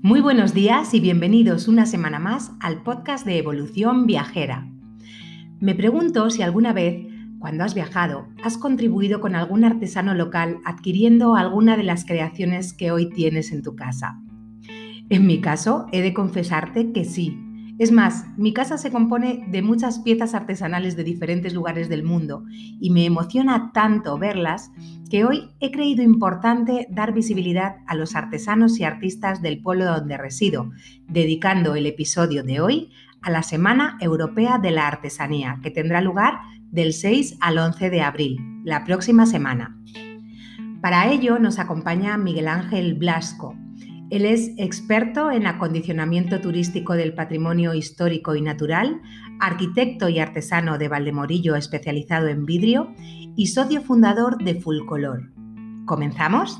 Muy buenos días y bienvenidos una semana más al podcast de Evolución Viajera. Me pregunto si alguna vez, cuando has viajado, has contribuido con algún artesano local adquiriendo alguna de las creaciones que hoy tienes en tu casa. En mi caso, he de confesarte que sí, es más, mi casa se compone de muchas piezas artesanales de diferentes lugares del mundo y me emociona tanto verlas que hoy he creído importante dar visibilidad a los artesanos y artistas del pueblo donde resido, dedicando el episodio de hoy a la Semana Europea de la Artesanía, que tendrá lugar del 6 al 11 de abril, la próxima semana. Para ello nos acompaña Miguel Ángel Blasco, él es experto en acondicionamiento turístico del patrimonio histórico y natural, arquitecto y artesano de Valdemorillo especializado en vidrio y socio fundador de Color. ¿Comenzamos?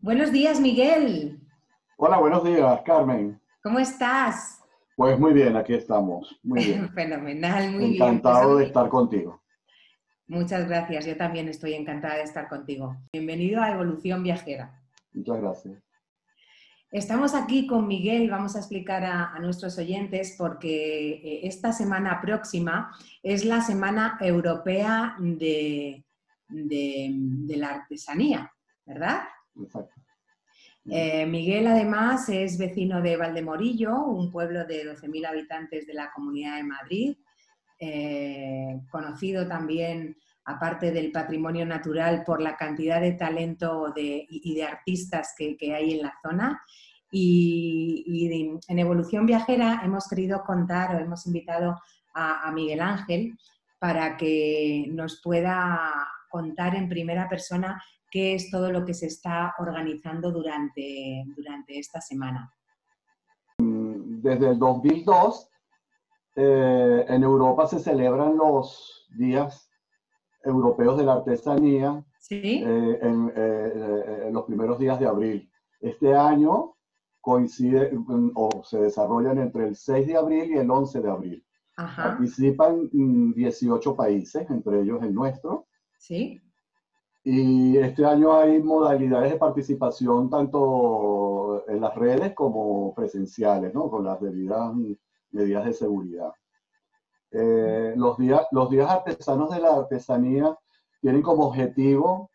Buenos días, Miguel. Hola, buenos días, Carmen. ¿Cómo estás? Pues muy bien, aquí estamos. Muy bien. Fenomenal, muy bien. Encantado de estar contigo. Muchas gracias, yo también estoy encantada de estar contigo. Bienvenido a Evolución Viajera. Muchas gracias. Estamos aquí con Miguel, vamos a explicar a, nuestros oyentes porque eh, esta semana próxima es la Semana Europea de, la Artesanía, ¿verdad? Exacto. Eh, Miguel además es vecino de Valdemorillo, un pueblo de 12.000 habitantes de la Comunidad de Madrid, eh, conocido también, aparte del patrimonio natural, por la cantidad de talento y de artistas que, hay en la zona. Y, en Evolución Viajera hemos querido contar o hemos invitado a, Miguel Ángel para que nos pueda contar en primera persona qué es todo lo que se está organizando durante, durante esta semana. Desde el 2002 eh, en Europa se celebran los días europeos de la artesanía eh, eh, en, los primeros días de abril. Este año coincide o se desarrollan entre el 6 de abril y el 11 de abril. Participan 18 mm, países, entre ellos el nuestro. Sí. Y este año hay modalidades de participación tanto en las redes como presenciales, ¿no? Con las debidas medidas de seguridad. Eh, los, días, los días artesanos de la artesanía tienen como objetivo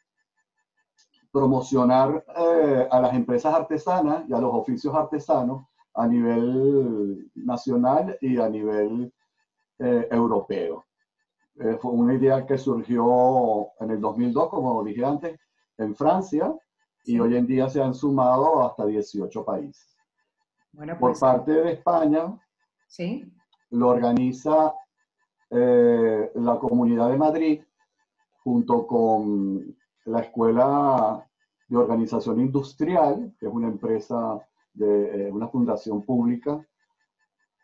promocionar eh, a las empresas artesanas y a los oficios artesanos a nivel nacional y a nivel eh, europeo. fue una idea que surgió en el 2002, como dije antes, en Francia, y hoy en día se han sumado hasta 18 países. Bueno, Por pues, parte de España, ¿Sí? Lo organiza eh, la Comunidad de Madrid junto con la Escuela de Organización Industrial, que es una empresa de eh, una fundación pública,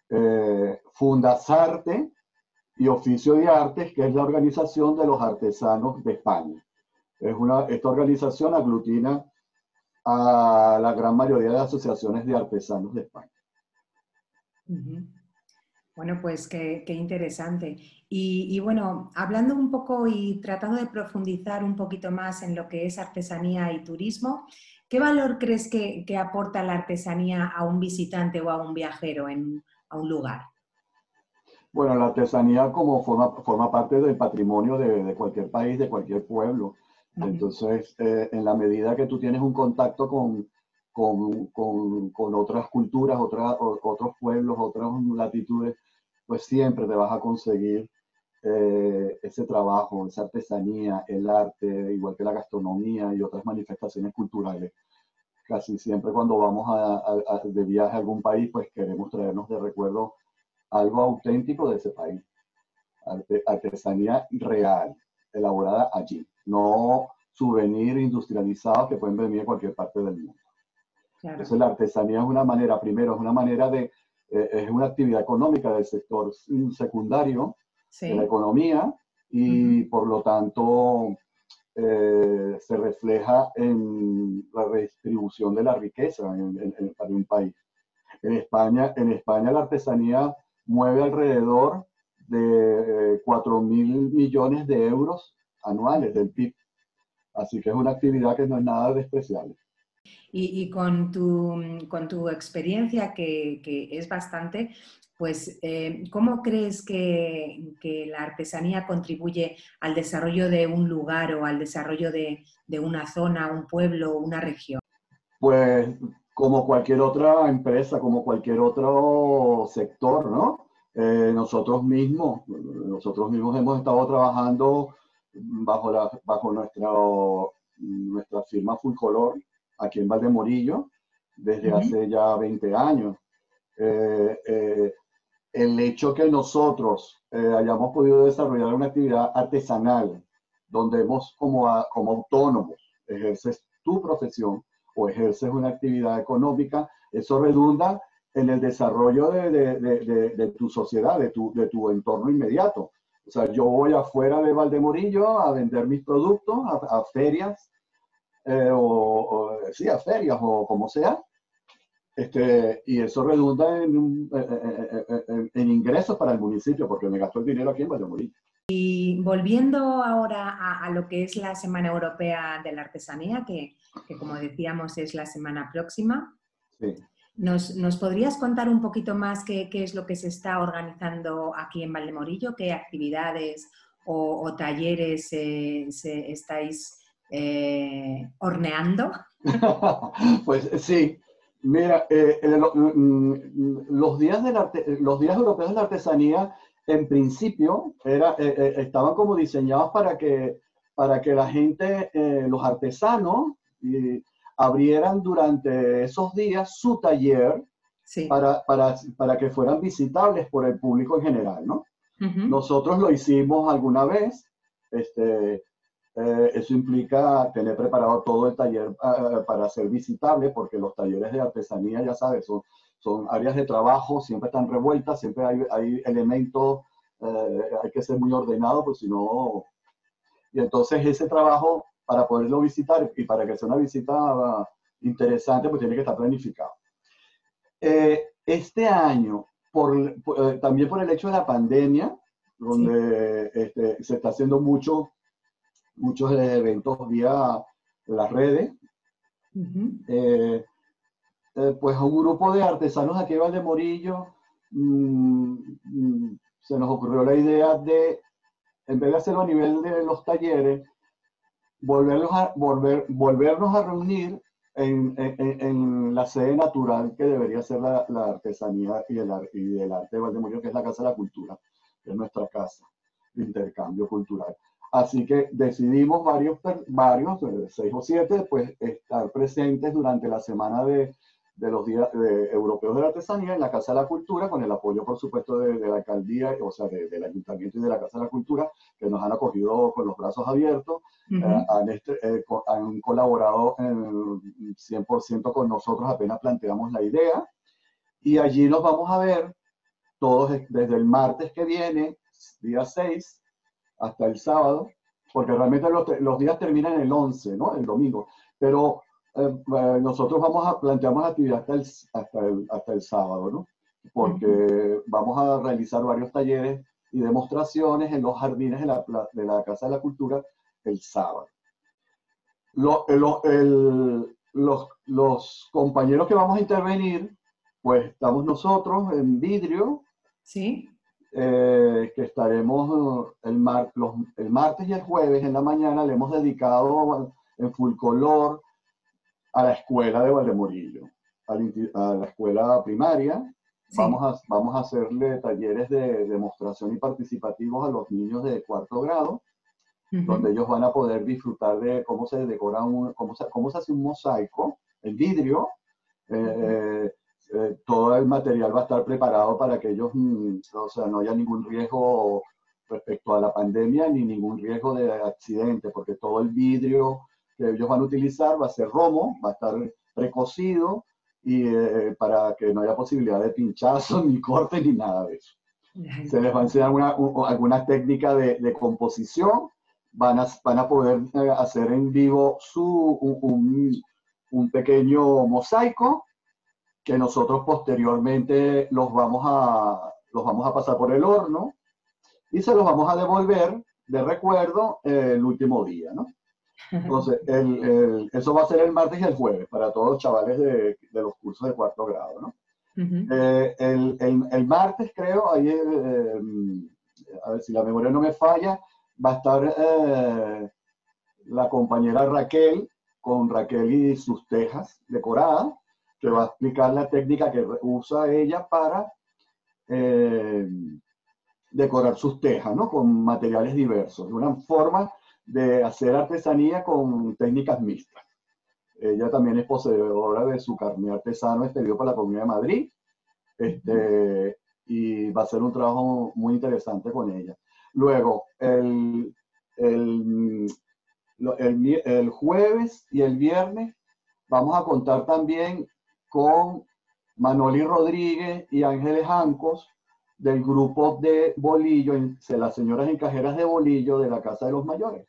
eh, Fundasarte y Oficio de Artes, que es la organización de los artesanos de España. Es una, esta organización aglutina a la gran mayoría de asociaciones de artesanos de España. Bueno, pues qué, interesante. Y, bueno, hablando un poco y tratando de profundizar un poquito más en lo que es artesanía y turismo, ¿qué valor crees que, aporta la artesanía a un visitante o a un viajero en, a un lugar? Bueno, la artesanía como forma, forma parte del patrimonio de, cualquier país, de cualquier pueblo. Entonces, eh, en la medida que tú tienes un contacto con, con, con, con otras culturas, otras, otros pueblos, otras latitudes, pues siempre te vas a conseguir eh, ese trabajo, esa artesanía, el arte, igual que la gastronomía y otras manifestaciones culturales. Casi siempre cuando vamos a, de viaje a algún país, pues queremos traernos de recuerdo algo auténtico de ese país. artesanía real, elaborada allí, no souvenir industrializados que pueden venir de cualquier parte del mundo. Entonces la artesanía es una manera, primero, es una manera de, eh, es una actividad económica del sector secundario de la economía y por lo tanto eh, se refleja en la redistribución de la riqueza en, para un país. En España, en España la artesanía mueve alrededor de 4 eh, mil millones de euros anuales del PIB. Así que es una actividad que no es nada despreciable. Y, con, tu, con, tu, experiencia, que, es bastante, pues, eh, ¿cómo crees que, que, la artesanía contribuye al desarrollo de un lugar o al desarrollo de, de una zona, un pueblo, una región? Pues como cualquier otra empresa, como cualquier otro sector, ¿no? Eh, nosotros mismos, nosotros mismos hemos estado trabajando bajo, la, bajo nuestra, nuestra firma Full Color aquí en Valdemorillo desde hace ya 20 años. Eh, eh, el hecho que nosotros hayamos podido desarrollar una actividad artesanal donde hemos como, como autónomos, ejerces tu profesión, o ejerces una actividad económica, eso redunda en el desarrollo de, de, de, tu sociedad, de tu, de tu entorno inmediato. O sea, yo voy afuera de Valdemorillo a vender mis productos a, ferias, eh, o, sí, a ferias o como sea, este, y eso redunda en, en, en, ingresos para el municipio, porque me gasto el dinero aquí en Valdemorillo. Y volviendo ahora a, lo que es la Semana Europea de la Artesanía, que, como decíamos es la semana próxima, ¿nos, podrías contar un poquito más qué, es lo que se está organizando aquí en Valdemorillo? ¿Qué actividades o, talleres se estáis eh, horneando? pues sí, Mira, eh, eh, mm, los, días de los días europeos de la artesanía en principio era, eh, estaban como diseñados para que, para que la gente, los artesanos, abrieran durante esos días su taller para, para, para, que fueran visitables por el público en general, ¿no? Nosotros lo hicimos alguna vez, este, eso implica tener preparado todo el taller para ser visitable, porque los talleres de artesanía, ya sabes, son, son áreas de trabajo, siempre están revueltas, siempre hay, hay elementos, eh, hay que ser muy ordenado, pues si no... Y entonces ese trabajo, para poderlo visitar y para que sea una visita interesante, pues tiene que estar planificado. Eh, este año, por, eh, también por el hecho de la pandemia, donde este, se está haciendo mucho, muchos eventos vía las redes, eh, pues a un grupo de artesanos aquí de Morillo mm, mm, se nos ocurrió la idea de, en vez de hacerlo a nivel de los talleres, volverlos a, volver, volvernos a reunir en, en, en, la sede natural que debería ser la, la artesanía y el, y el, arte de Valdemorillo, que es la Casa de la Cultura, que es nuestra casa de intercambio cultural. Así que decidimos varios, varios, eh, seis o siete, pues estar presentes durante la semana de, de los días europeos de la artesanía en la Casa de la Cultura, con el apoyo, por supuesto, de, la alcaldía, o sea, del ayuntamiento y de la Casa de la Cultura, que nos han acogido con los brazos abiertos, eh, han, este, eh, han, colaborado 100% con nosotros apenas planteamos la idea, y allí nos vamos a ver todos desde el martes que viene, día 6, hasta el sábado, porque realmente los, los días terminan el 11, ¿no? El domingo, pero eh, eh, nosotros vamos a planteamos la actividad hasta el, hasta el, hasta el sábado, ¿no? Porque vamos a realizar varios talleres y demostraciones en los jardines de la, de la Casa de la Cultura el sábado. Lo, el, los, los, compañeros que vamos a intervenir, pues estamos nosotros en vidrio. Sí. Eh, que estaremos el, mar, los, el martes y el jueves en la mañana, le hemos dedicado en full color a la escuela de Valdemorillo, a la escuela primaria. Vamos, a, vamos a hacerle talleres de demostración y participativos a los niños de cuarto grado, donde ellos van a poder disfrutar de cómo se decora, un, cómo, se, cómo se hace un mosaico en vidrio. Eh, eh, todo el material va a estar preparado para que ellos, mm, o sea, no haya ningún riesgo respecto a la pandemia ni ningún riesgo de accidente, porque todo el vidrio que ellos van a utilizar va a ser romo, va a estar precocido y eh, para que no haya posibilidad de pinchazo, ni corte, ni nada de eso. Se les va a enseñar una, alguna técnica de, de, composición, van a, van a poder eh, hacer en vivo su, un, un, pequeño mosaico que nosotros posteriormente los vamos, a, los vamos a pasar por el horno y se los vamos a devolver de recuerdo eh, el último día, ¿no? Entonces, eso va a ser el martes y el jueves para todos los chavales de, los cursos de cuarto grado, ¿no? Eh, el, martes, creo, ahí, eh, a ver si la memoria no me falla, va a estar la compañera Raquel con Raquel y sus tejas decoradas, que va a explicar la técnica que usa ella para decorar sus tejas, ¿no? Con materiales diversos, una forma de hacer artesanía con técnicas mixtas. Ella también es poseedora de su carne artesano expedido por la Comunidad de Madrid. Este, y va a ser un trabajo muy interesante con ella. Luego, el, el, el, jueves y el viernes vamos a contar también con Manoli Rodríguez y Ángeles Ancos del grupo de Bolillo, las señoras encajeras de Bolillo de la Casa de los Mayores.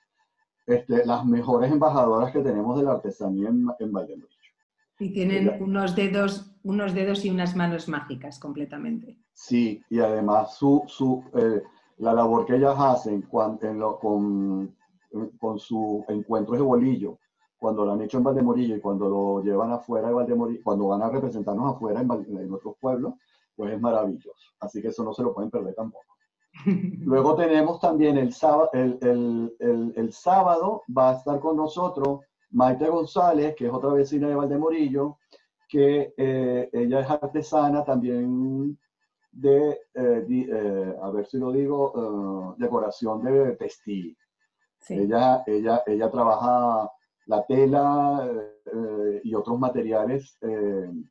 Este, las mejores embajadoras que tenemos de la artesanía en, en Y tienen unos dedos, unos dedos y unas manos mágicas completamente. Sí, y además su, su, eh, la labor que ellas hacen cuando, con, con su encuentro de bolillo, cuando lo han hecho en Valdemorillo y cuando lo llevan afuera de Valdemorillo, cuando van a representarnos afuera en, en otros pueblos, pues es maravilloso. Así que eso no se lo pueden perder tampoco. Luego tenemos también el sábado, el, sábado va a estar con nosotros Maite González, que es otra vecina de Valdemorillo, que eh, ella es artesana también de, eh, eh, a ver si lo digo, decoración de textil. Ella, ella, ella trabaja la tela y otros materiales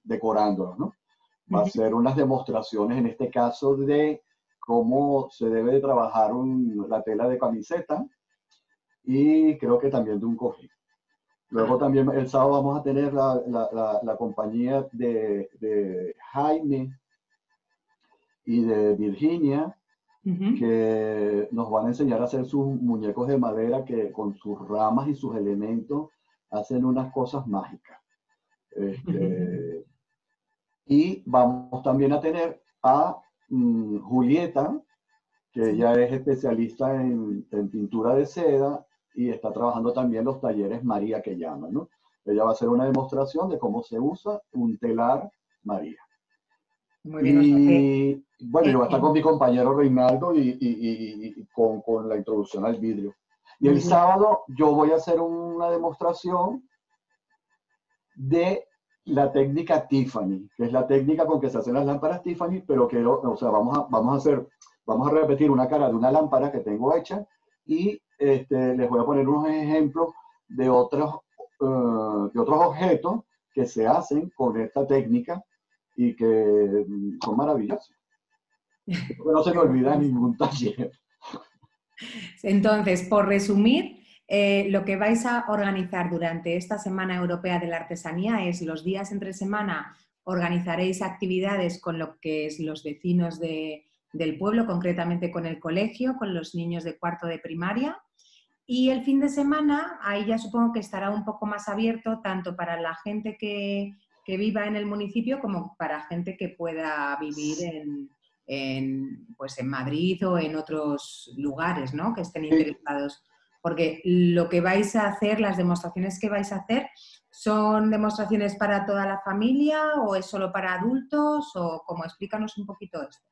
decorándolos, ¿no? Va a hacer unas demostraciones, en este caso, de cómo se debe trabajar la tela de camiseta y creo que también de un cojín. Luego también el sábado vamos a tener la, compañía de, Jaime y de Virginia, que nos van a enseñar a hacer sus muñecos de madera que con sus ramas y sus elementos hacen unas cosas mágicas. Este, y vamos también a tener a Mm, Julieta, que ella es especialista en, pintura de seda y está trabajando también los talleres María que llaman, ¿no? Ella va a hacer una demostración de cómo se usa un telar María. Muy bien, y bueno, yo voy a estar con mi compañero Reinaldo y, con, con, la introducción al vidrio. Y el sábado yo voy a hacer una demostración de la técnica Tiffany, que es la técnica con que se hacen las lámparas Tiffany, pero que, o sea, vamos a, vamos a hacer, vamos a repetir una cara de una lámpara que tengo hecha y este, les voy a poner unos ejemplos de otros, eh, de otros objetos que se hacen con esta técnica y que mm, son maravillosos. no se me olvida ningún taller. Entonces, por resumir, eh, lo que vais a organizar durante esta Semana Europea de la Artesanía es los días entre semana organizaréis actividades con lo que es los vecinos del pueblo, concretamente con el colegio, con los niños de cuarto de primaria. Y el fin de semana, ahí ya supongo que estará un poco más abierto tanto para la gente que, viva en el municipio como para gente que pueda vivir en, pues en Madrid o en otros lugares ¿no? que estén interesados porque lo que vais a hacer, las demostraciones que vais a hacer, ¿son demostraciones para toda la familia o es solo para adultos? O como explícanos un poquito esto.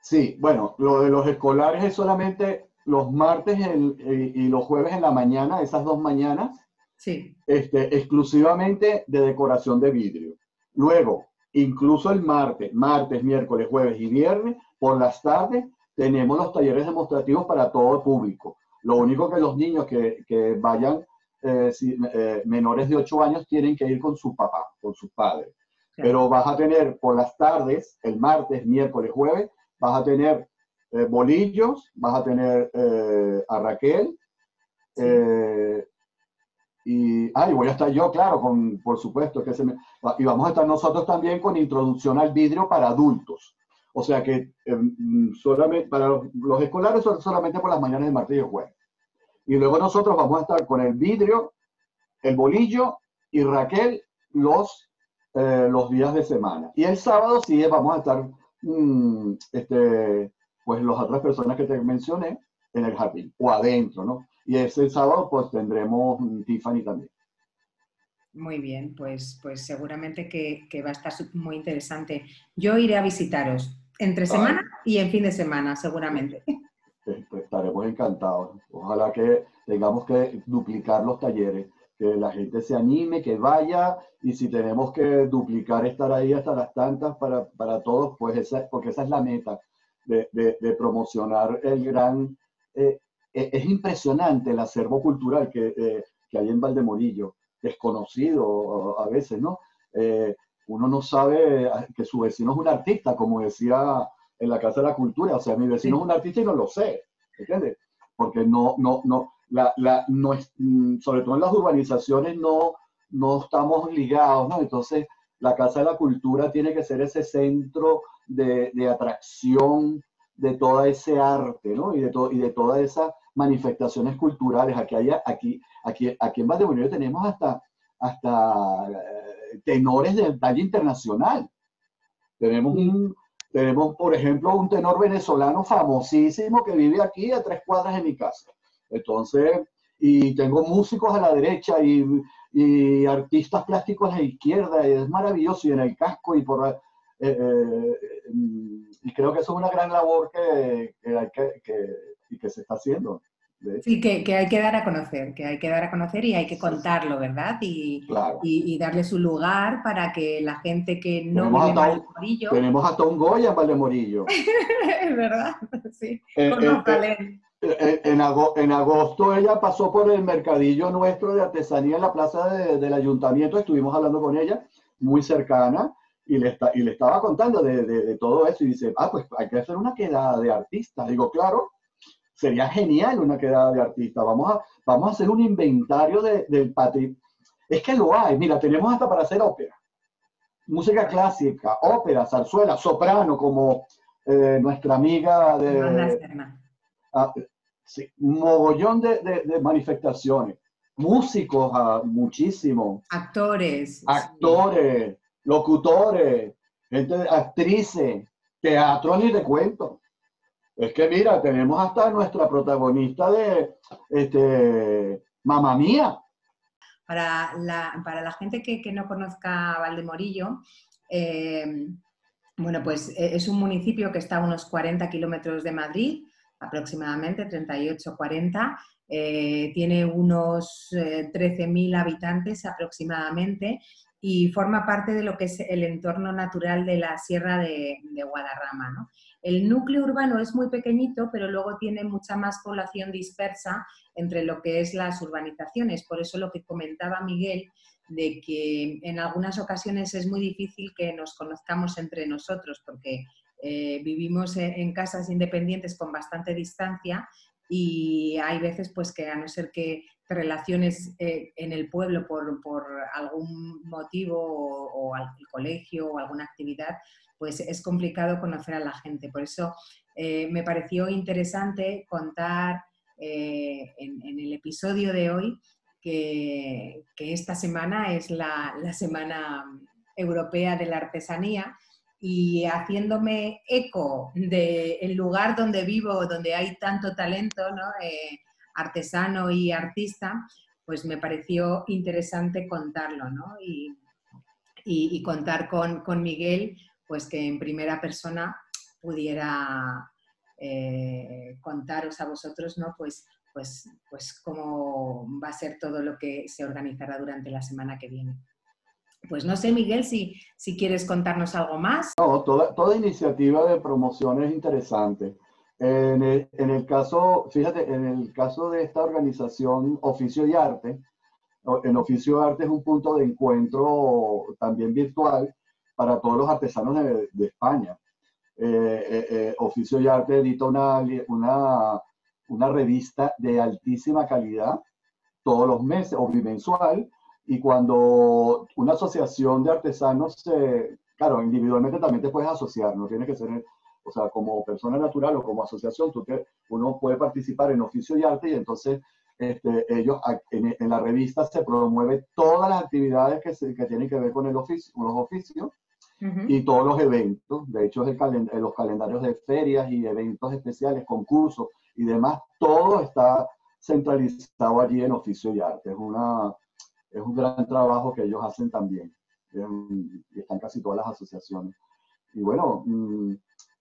Sí, bueno, lo de los escolares es solamente los martes y los jueves en la mañana, esas dos mañanas, sí. este, exclusivamente de decoración de vidrio. Luego, incluso el martes, martes, miércoles, jueves y viernes, por las tardes, tenemos los talleres demostrativos para todo el público. Lo único que los niños que, que vayan eh, eh, menores de 8 años tienen que ir con su papá, con sus padres. Pero vas a tener por las tardes, el martes, miércoles, jueves, vas a tener eh, bolillos, vas a tener a Raquel. Y, ah, voy a estar yo, claro, con, por supuesto, que se me, y vamos a estar nosotros también con introducción al vidrio para adultos. O sea que em, solamente, para los, escolares solamente por las mañanas de martes y jueves. Y luego nosotros vamos a estar con el vidrio, el bolillo y Raquel los, eh, los días de semana. Y el sábado sí vamos a estar, mm, este, pues las otras personas que te mencioné, en el jardín o adentro, ¿no? Y ese sábado pues tendremos Tiffany también. Muy bien, pues, pues seguramente que, va a estar muy interesante. Yo iré a visitaros entre semana y en fin de semana, seguramente. Pues estaremos encantados. Ojalá que tengamos que duplicar los talleres, que la gente se anime, que vaya, y si tenemos que duplicar, estar ahí hasta las tantas para, todos, pues esa, porque esa es la meta de, promocionar el gran... Eh, e, es impresionante el acervo cultural que, eh, que hay en Valdemorillo desconocido a veces, ¿no? Eh, uno no sabe que su vecino es un artista, como decía en la Casa de la Cultura, o sea, mi vecino es un artista y no lo sé, ¿entiendes? Porque no, no, no, la, la, no es, mm, sobre todo en las urbanizaciones no, no estamos ligados, ¿no? Entonces, la Casa de la Cultura tiene que ser ese centro de, de atracción de todo ese arte, ¿no? Y de, to, y de todas esas manifestaciones culturales. Aquí, hay, aquí, aquí, aquí en Valdemorillo tenemos hasta, hasta eh, tenores de talla internacional. Tenemos, un, tenemos, por ejemplo, un tenor venezolano famosísimo que vive aquí a tres cuadras de mi casa. Entonces, y tengo músicos a la derecha y, y artistas plásticos a la izquierda, y es maravilloso, y en el casco y por... Eh, eh, y creo que eso es una gran labor que, que, que, y que se está haciendo. Sí, que, que, hay que dar a conocer, que hay que dar a conocer y hay que contarlo, ¿verdad? Y, y, darle su lugar para que la gente que no tenemos vive en Valdemorillo... Tenemos hasta un Goya en Valdemorillo. es verdad, sí. Eh, eh, eh, en, en, agosto ella pasó por el mercadillo nuestro de artesanía en la plaza del ayuntamiento, estuvimos hablando con ella, muy cercana, y le, está, y le estaba contando de, de, de todo eso y dice, ah, pues hay que hacer una quedada de artistas. Digo, claro, sería genial una quedada de artistas. Vamos a, vamos a hacer un inventario del patrimonio. Es que lo hay, mira, tenemos hasta para hacer ópera. Música clásica, ópera, zarzuela, soprano, como eh, nuestra amiga de... Ah, sí, mogollón de, manifestaciones. Músicos, ah, muchísimo. Actores. Actores, locutores, gente, actrices, teatro ni de cuento. Es que mira, tenemos hasta nuestra protagonista de este, Mamá Mía. Para la, para la gente que, no conozca Valdemorillo, eh, bueno, pues eh, es un municipio que está a unos 40 kilómetros de Madrid, aproximadamente 38, 40. Eh, tiene unos 13.000 habitantes aproximadamente y forma parte de lo que es el entorno natural de la Sierra de, Guadarrama. ¿no? El núcleo urbano es muy pequeñito, pero luego tiene mucha más población dispersa entre lo que es las urbanizaciones. Por eso lo que comentaba Miguel, de que en algunas ocasiones es muy difícil que nos conozcamos entre nosotros, porque eh, vivimos en casas independientes con bastante distancia y hay veces pues que a no ser que te relaciones eh, en el pueblo por, algún motivo o, al colegio o alguna actividad, pues es complicado conocer a la gente. Por eso eh, me pareció interesante contar eh, en, el episodio de hoy que, esta semana es la, Semana Europea de la Artesanía y haciéndome eco del lugar donde vivo, donde hay tanto talento, eh, artesano y artista, pues me pareció interesante contarlo y, contar con, con Miguel pues que en primera persona pudiera eh, contaros a vosotros, ¿no? Pues, pues, pues cómo va a ser todo lo que se organizará durante la semana que viene. Pues no sé, Miguel, si, si quieres contarnos algo más. No, toda, toda iniciativa de promoción es interesante. En el, caso, fíjate, en el caso de esta organización Oficio y Arte, en Oficio y Arte es un punto de encuentro también virtual para todos los artesanos de, España. Eh, eh, eh, Oficio y Arte edita una, una, una, revista de altísima calidad todos los meses o bimensual y cuando una asociación de artesanos, se, claro, individualmente también te puedes asociar, no tienes que ser, o sea, como persona natural o como asociación, tú te, uno puede participar en oficio y arte y entonces este, ellos en, en, la revista se promueve todas las actividades que, que tienen que ver con el oficio, los oficios y todos los eventos. De hecho, es el los calendarios de ferias y eventos especiales, concursos y demás, todo está centralizado allí en oficio y arte. Es, una, es un gran trabajo que ellos hacen también. Están casi todas las asociaciones. Y bueno, mm,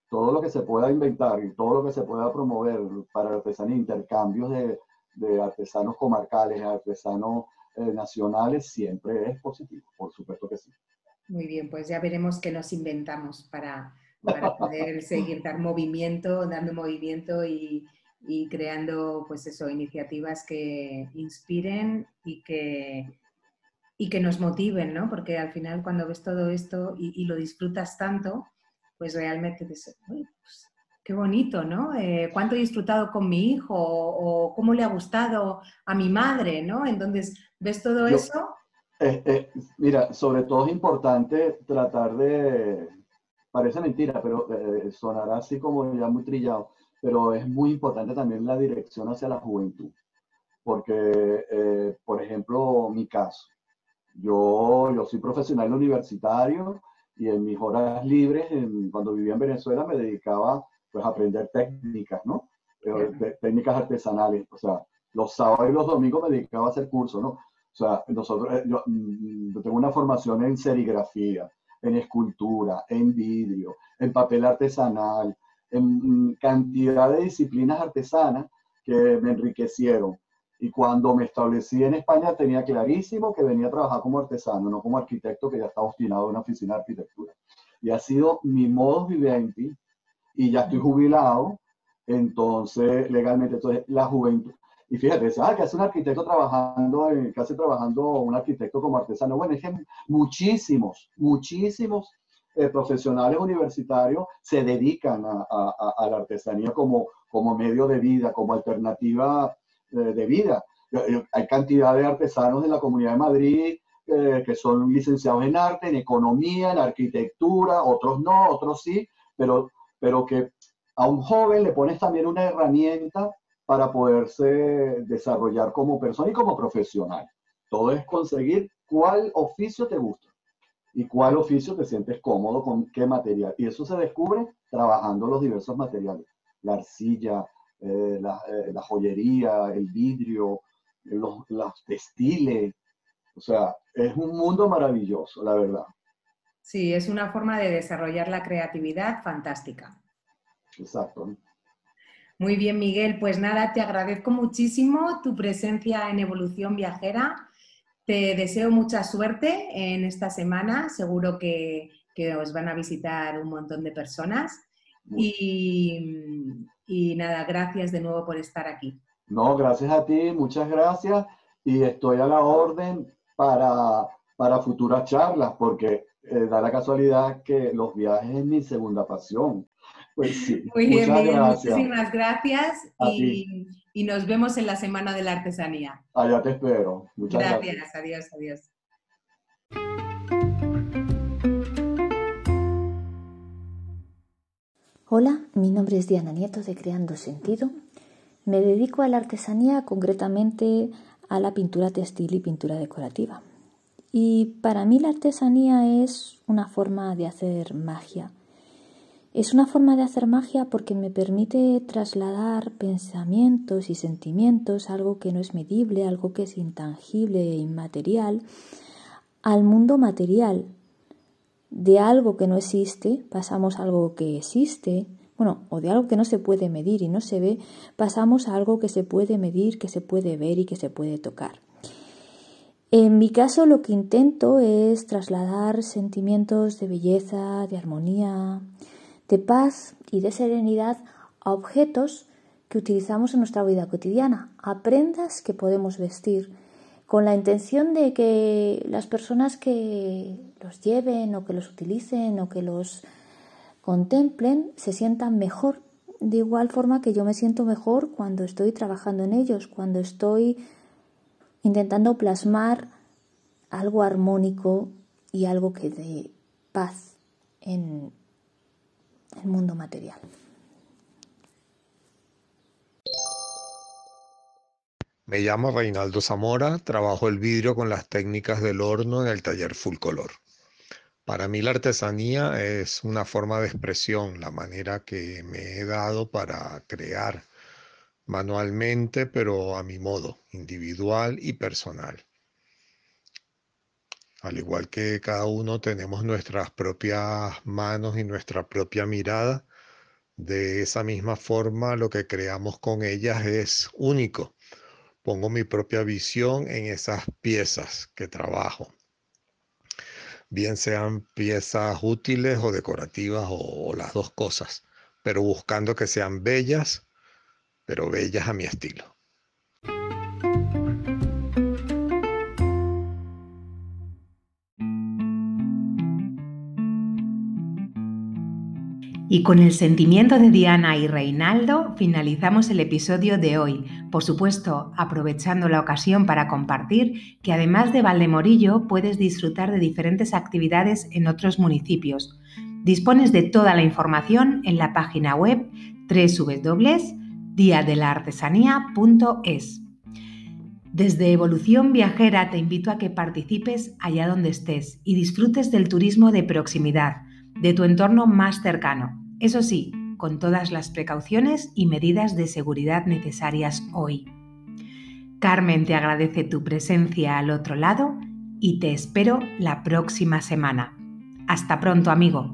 todo lo que se pueda inventar y todo lo que se pueda promover para la artesanía, intercambios de, de artesanos comarcales, artesanos eh, nacionales, siempre es positivo, por supuesto que sí. Muy bien, pues ya veremos qué nos inventamos para, para poder seguir dar movimiento, dando movimiento y, y, creando, pues eso, iniciativas que inspiren y que, y que nos motiven, ¿no? Porque al final cuando ves todo esto y, y lo disfrutas tanto, pues realmente dices, pues, qué bonito, ¿no? Eh, ¿Cuánto he disfrutado con mi hijo? O, cómo le ha gustado a mi madre, ¿no? Entonces, ¿ves todo eso? Eh, eh, mira, sobre todo es importante tratar de, parece mentira, pero sonará así como ya muy trillado, pero es muy importante también la dirección hacia la juventud. Porque, por ejemplo, mi caso, yo, yo soy profesional universitario, y en mis horas libres, cuando vivía en Venezuela, me dedicaba pues, a aprender técnicas, ¿no? Eh, técnicas artesanales. O sea, los sábados y los domingos me dedicaba a hacer cursos, ¿no? O sea, nosotros, eh, mm, yo, tengo una formación en serigrafía, en escultura, en vidrio, en papel artesanal, en cantidad de disciplinas artesanas que me enriquecieron. Y cuando me establecí en España tenía clarísimo que venía a trabajar como artesano, no como arquitecto que ya estaba obstinado en una oficina de arquitectura. Y ha sido mi modo vivendi y ya estoy jubilado, entonces legalmente, entonces la juventud. Y fíjate, ah, que hace un arquitecto trabajando, que hace trabajando un arquitecto como artesano. Bueno, es que muchísimos, muchísimos eh, profesionales universitarios se dedican a, la artesanía como, como medio de vida, como alternativa de, vida. Hay cantidad de artesanos de la Comunidad de Madrid eh, que son licenciados en arte, en economía, en arquitectura, otros no, otros sí, pero, pero que a un joven le pones también una herramienta para poderse desarrollar como persona y como profesional. Todo es conseguir cuál oficio te gusta y cuál oficio te sientes cómodo con qué material. Y eso se descubre trabajando los diversos materiales. La arcilla, eh, eh, la, joyería, el vidrio, los, textiles. O sea, es un mundo maravilloso, la verdad. Sí, es una forma de desarrollar la creatividad fantástica. Exacto. Muy bien, Miguel. Pues nada, te agradezco muchísimo tu presencia en Evolución Viajera. Te deseo mucha suerte en esta semana. Seguro que, que os van a visitar un montón de personas. Y, y nada, gracias de nuevo por estar aquí. No, gracias a ti, muchas gracias. Y estoy a la orden para, para futuras charlas, porque eh, da la casualidad que los viajes es mi segunda pasión. Pues sí, Muy bien, gracias. muchísimas gracias y, y, nos vemos en la Semana de la Artesanía. Allá te espero. Muchas gracias. Gracias, adiós, adiós. Hola, mi nombre es Diana Nieto de Creando Sentido. Me dedico a la artesanía, concretamente a la pintura textil y pintura decorativa. Y para mí la artesanía es una forma de hacer magia. Es una forma de hacer magia porque me permite trasladar pensamientos y sentimientos, algo que no es medible, algo que es intangible e inmaterial, al mundo material, de algo que no existe, pasamos a algo que existe, bueno, o de algo que no se puede medir y no se ve, pasamos a algo que se puede medir, que se puede ver y que se puede tocar. En mi caso lo que intento es trasladar sentimientos de belleza, de armonía, de paz y de serenidad a objetos que utilizamos en nuestra vida cotidiana, a prendas que podemos vestir, con la intención de que las personas que los lleven o que los utilicen o que los contemplen se sientan mejor, de igual forma que yo me siento mejor cuando estoy trabajando en ellos, cuando estoy intentando plasmar algo armónico y algo que dé paz en mundo material. Me llamo Reinaldo Zamora, trabajo el vidrio con las técnicas del horno en el taller Full Color. Para mí la artesanía es una forma de expresión, la manera que me he dado para crear manualmente, pero a mi modo, individual y personal. Al igual que cada uno tenemos nuestras propias manos y nuestra propia mirada, de esa misma forma lo que creamos con ellas es único. Pongo mi propia visión en esas piezas que trabajo, bien sean piezas útiles o decorativas o, las dos cosas, pero buscando que sean bellas, pero bellas a mi estilo. Y con el sentimiento de Diana y Reinaldo finalizamos el episodio de hoy, por supuesto aprovechando la ocasión para compartir que además de Valdemorillo puedes disfrutar de diferentes actividades en otros municipios. Dispones de toda la información en la página web www.diadelaartesanía.es. Desde Evolución Viajera te invito a que participes allá donde estés y disfrutes del turismo de proximidad de tu entorno más cercano. Eso sí, con todas las precauciones y medidas de seguridad necesarias hoy. Carmen te agradece tu presencia al otro lado y te espero la próxima semana. Hasta pronto, amigo.